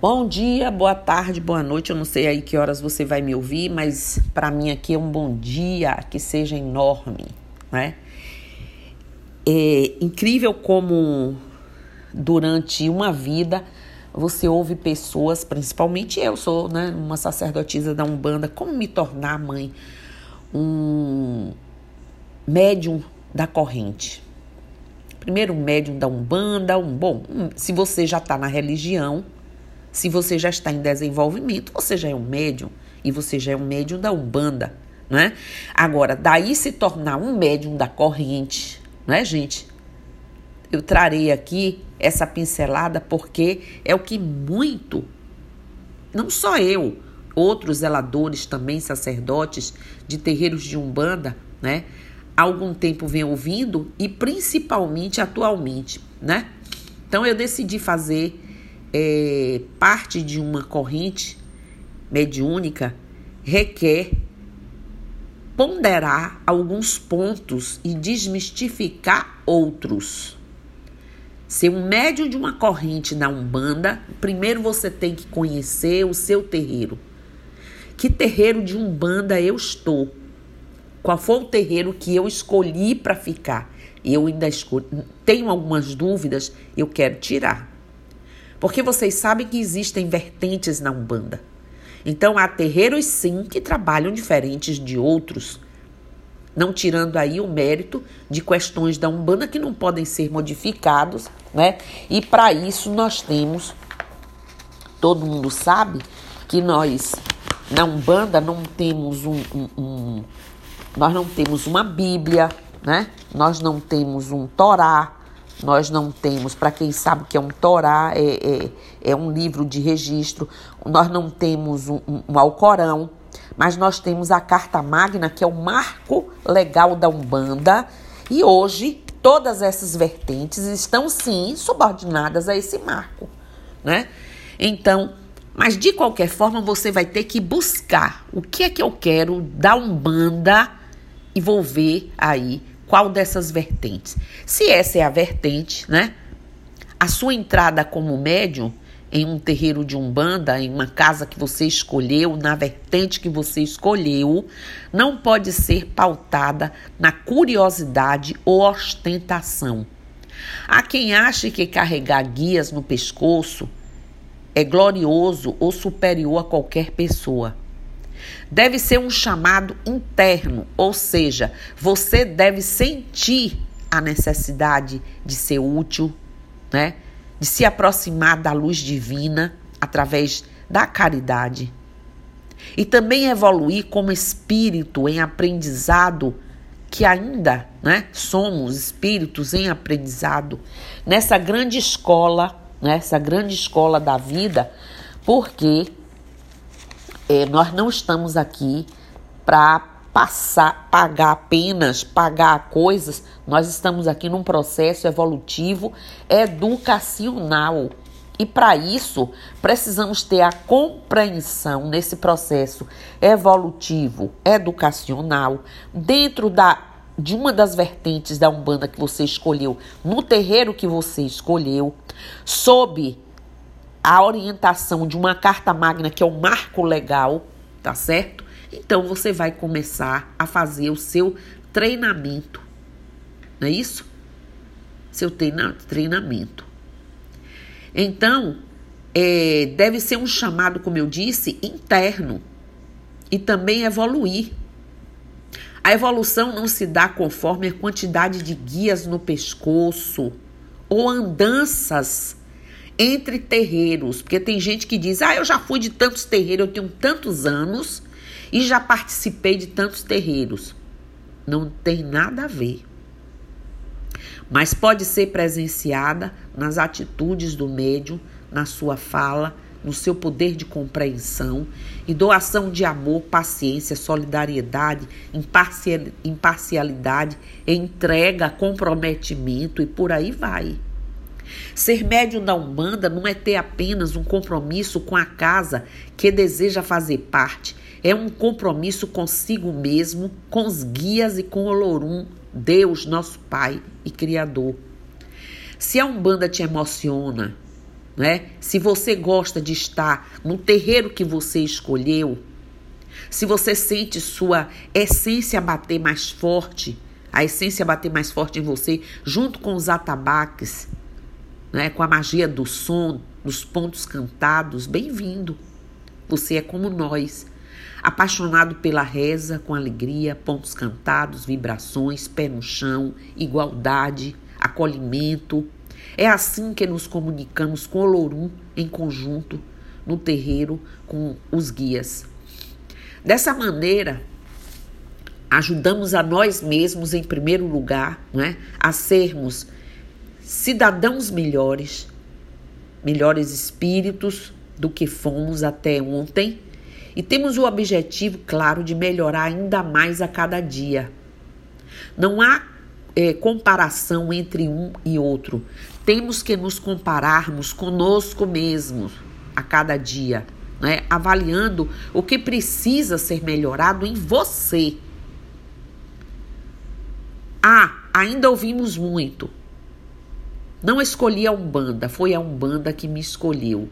Bom dia, boa tarde, boa noite. Eu não sei aí que horas você vai me ouvir, mas para mim aqui é um bom dia que seja enorme, né? É incrível como durante uma vida você ouve pessoas, principalmente eu sou, né, uma sacerdotisa da Umbanda, como me tornar mãe, um médium da corrente. Primeiro, um médium da Umbanda, um bom, um, se você já está na religião, se você já está em desenvolvimento, você já é um médium e você já é um médium da Umbanda, né? Agora, daí se tornar um médium da corrente, né, gente? Eu trarei aqui essa pincelada porque é o que muito, não só eu, outros zeladores também, sacerdotes de terreiros de Umbanda, né? Há algum tempo vem ouvindo e principalmente atualmente, né? Então eu decidi fazer é, parte de uma corrente mediúnica requer ponderar alguns pontos e desmistificar outros. Ser um médium de uma corrente na Umbanda, primeiro você tem que conhecer o seu terreiro. Que terreiro de Umbanda eu estou? Qual foi o terreiro que eu escolhi para ficar? Eu ainda tenho algumas dúvidas, eu quero tirar. Porque vocês sabem que existem vertentes na Umbanda. Então há terreiros sim que trabalham diferentes de outros, não tirando aí o mérito de questões da Umbanda que não podem ser modificados, né? E para isso nós temos todo mundo sabe que nós na Umbanda não temos um, um, um nós não temos uma Bíblia, né? Nós não temos um Torá, nós não temos, para quem sabe que é um Torá, é, é, é, um livro de registro, nós não temos um, um, um Alcorão, mas nós temos a Carta Magna, que é o marco legal da Umbanda, e hoje todas essas vertentes estão sim subordinadas a esse marco, né? Então, mas de qualquer forma você vai ter que buscar o que é que eu quero da Umbanda e vou ver aí qual dessas vertentes. Se essa é a vertente, né? A sua entrada como médium em um terreiro de umbanda, em uma casa que você escolheu, na vertente que você escolheu, não pode ser pautada na curiosidade ou ostentação. Há quem ache que carregar guias no pescoço é glorioso ou superior a qualquer pessoa. Deve ser um chamado interno, ou seja, você deve sentir a necessidade de ser útil, né? De se aproximar da luz divina através da caridade. E também evoluir como espírito em aprendizado, que ainda, né, somos espíritos em aprendizado nessa grande escola, nessa né, grande escola da vida, porque é, nós não estamos aqui para passar, pagar apenas, pagar coisas. Nós estamos aqui num processo evolutivo educacional. E para isso, precisamos ter a compreensão nesse processo evolutivo, educacional, dentro da, de uma das vertentes da Umbanda que você escolheu, no terreiro que você escolheu, sob a orientação de uma carta magna que é o marco legal, tá certo? Então você vai começar a fazer o seu treinamento, não é isso? Seu treina, treinamento. Então, é, deve ser um chamado, como eu disse, interno e também evoluir. A evolução não se dá conforme a quantidade de guias no pescoço ou andanças entre terreiros, porque tem gente que diz: "Ah, eu já fui de tantos terreiros, eu tenho tantos anos e já participei de tantos terreiros". Não tem nada a ver. Mas pode ser presenciada nas atitudes do médium, na sua fala, no seu poder de compreensão e doação de amor, paciência, solidariedade, imparcialidade, entrega, comprometimento e por aí vai. Ser médium da Umbanda não é ter apenas um compromisso com a casa que deseja fazer parte, é um compromisso consigo mesmo, com os guias e com o Olorum, Deus, nosso Pai e Criador. Se a Umbanda te emociona, né? Se você gosta de estar no terreiro que você escolheu, se você sente sua essência bater mais forte, a essência bater mais forte em você, junto com os atabaques, né, com a magia do som, dos pontos cantados, bem-vindo. Você é como nós, apaixonado pela reza com alegria, pontos cantados, vibrações, pé no chão, igualdade, acolhimento. É assim que nos comunicamos com Olorum em conjunto, no terreiro, com os guias. Dessa maneira, ajudamos a nós mesmos, em primeiro lugar, né, a sermos cidadãos melhores, melhores espíritos do que fomos até ontem, e temos o objetivo, claro, de melhorar ainda mais a cada dia. Não há é, comparação entre um e outro. Temos que nos compararmos conosco mesmos a cada dia, né? avaliando o que precisa ser melhorado em você. Ah, ainda ouvimos muito. Não escolhi a Umbanda, foi a Umbanda que me escolheu.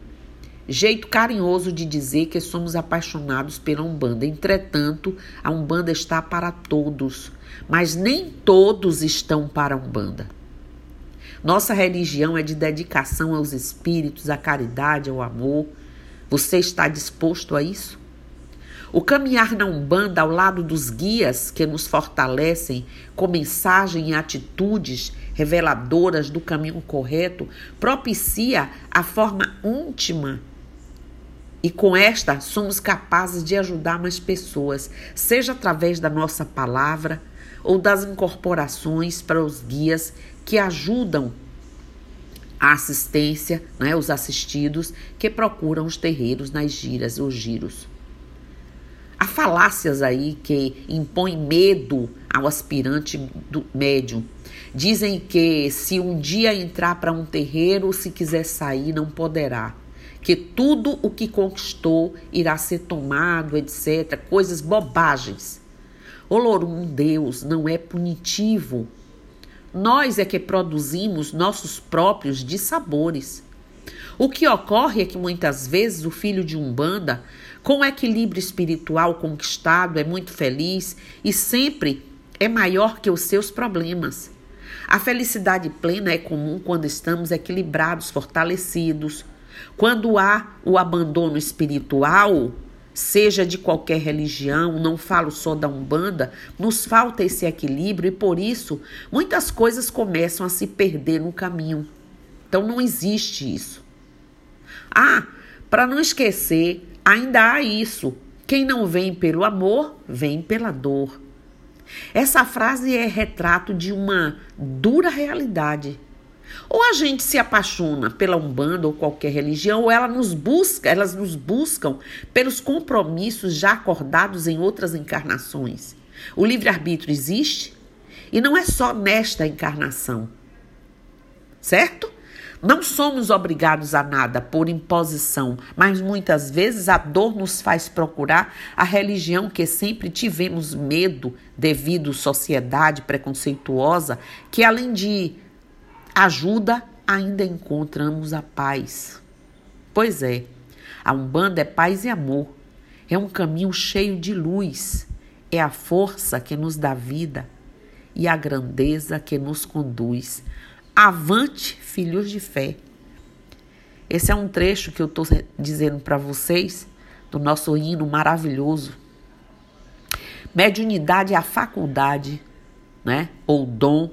Jeito carinhoso de dizer que somos apaixonados pela Umbanda. Entretanto, a Umbanda está para todos, mas nem todos estão para a Umbanda. Nossa religião é de dedicação aos espíritos, à caridade, ao amor. Você está disposto a isso? O caminhar na Umbanda ao lado dos guias que nos fortalecem com mensagem e atitudes reveladoras do caminho correto propicia a forma íntima e com esta somos capazes de ajudar mais pessoas, seja através da nossa palavra ou das incorporações para os guias que ajudam a assistência, né, os assistidos que procuram os terreiros nas giras ou giros. Há falácias aí que impõem medo ao aspirante do médium. Dizem que se um dia entrar para um terreiro, se quiser sair, não poderá. Que tudo o que conquistou irá ser tomado, etc. Coisas bobagens. Olorum Deus não é punitivo. Nós é que produzimos nossos próprios dissabores. O que ocorre é que muitas vezes o filho de Umbanda com o equilíbrio espiritual conquistado, é muito feliz e sempre é maior que os seus problemas. A felicidade plena é comum quando estamos equilibrados, fortalecidos. Quando há o abandono espiritual, seja de qualquer religião, não falo só da Umbanda, nos falta esse equilíbrio e por isso muitas coisas começam a se perder no caminho. Então não existe isso. Ah, para não esquecer, Ainda há isso. Quem não vem pelo amor, vem pela dor. Essa frase é retrato de uma dura realidade. Ou a gente se apaixona pela Umbanda ou qualquer religião, ou ela nos busca, elas nos buscam pelos compromissos já acordados em outras encarnações. O livre-arbítrio existe e não é só nesta encarnação. Certo? Não somos obrigados a nada por imposição, mas muitas vezes a dor nos faz procurar a religião que sempre tivemos medo devido à sociedade preconceituosa, que além de ajuda, ainda encontramos a paz. Pois é, a Umbanda é paz e amor. É um caminho cheio de luz. É a força que nos dá vida e a grandeza que nos conduz Avante, filhos de fé. Esse é um trecho que eu estou dizendo para vocês do nosso hino maravilhoso. Mediunidade é a faculdade, né? Ou dom,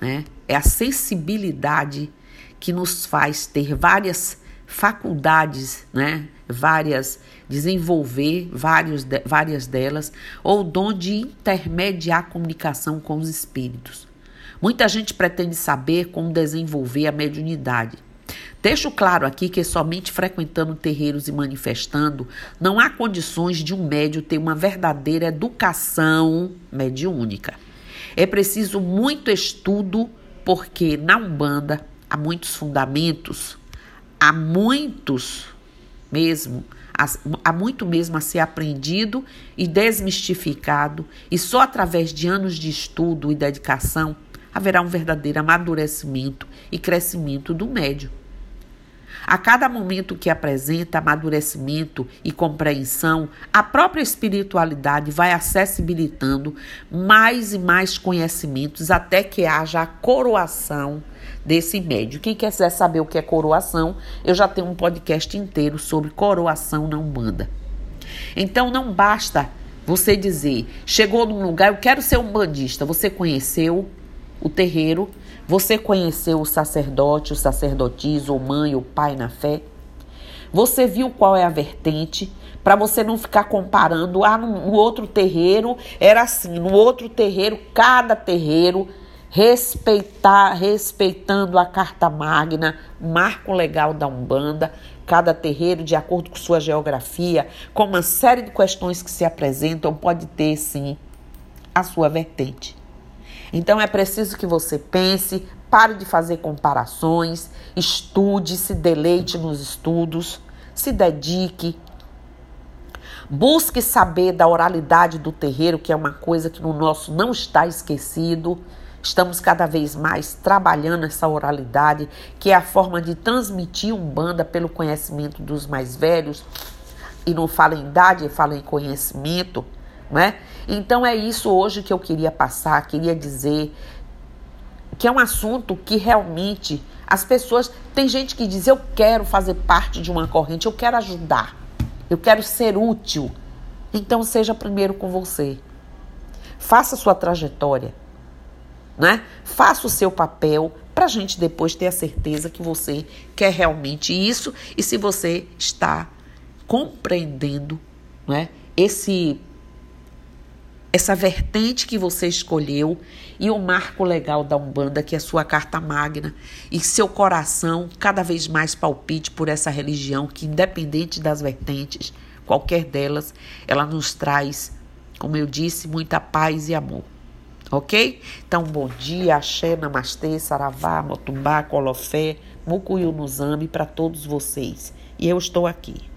né? É a sensibilidade que nos faz ter várias faculdades, né? Várias desenvolver vários de, várias delas ou dom de intermediar a comunicação com os espíritos. Muita gente pretende saber como desenvolver a mediunidade. Deixo claro aqui que somente frequentando terreiros e manifestando não há condições de um médio ter uma verdadeira educação mediúnica. É preciso muito estudo, porque na Umbanda há muitos fundamentos, há muitos mesmo, há muito mesmo a ser aprendido e desmistificado, e só através de anos de estudo e dedicação haverá um verdadeiro amadurecimento e crescimento do médio. A cada momento que apresenta amadurecimento e compreensão, a própria espiritualidade vai acessibilitando mais e mais conhecimentos até que haja a coroação desse médio. Quem quiser saber o que é coroação, eu já tenho um podcast inteiro sobre coroação na Umbanda. Então não basta você dizer, chegou num lugar, eu quero ser um bandista. Você conheceu o terreiro, você conheceu o sacerdote, o sacerdotisa, o mãe, o pai na fé? Você viu qual é a vertente? Para você não ficar comparando, ah, no outro terreiro era assim, no outro terreiro, cada terreiro respeitar, respeitando a carta magna, marco legal da Umbanda, cada terreiro de acordo com sua geografia, com uma série de questões que se apresentam, pode ter sim a sua vertente. Então é preciso que você pense, pare de fazer comparações, estude, se deleite nos estudos, se dedique. Busque saber da oralidade do terreiro, que é uma coisa que no nosso não está esquecido. Estamos cada vez mais trabalhando essa oralidade, que é a forma de transmitir Umbanda pelo conhecimento dos mais velhos. E não fala em idade, fala em conhecimento, né? Então é isso hoje que eu queria passar, queria dizer que é um assunto que realmente as pessoas. Tem gente que diz: eu quero fazer parte de uma corrente, eu quero ajudar, eu quero ser útil. Então seja primeiro com você. Faça sua trajetória, né? Faça o seu papel para a gente depois ter a certeza que você quer realmente isso e se você está compreendendo, né? Esse essa vertente que você escolheu e o marco legal da Umbanda, que é a sua carta magna, e seu coração cada vez mais palpite por essa religião que, independente das vertentes, qualquer delas, ela nos traz, como eu disse, muita paz e amor. Ok? Então, bom dia, axé, namastê, saravá, motumbá, colofé, mucuyu nuzame para todos vocês. E eu estou aqui.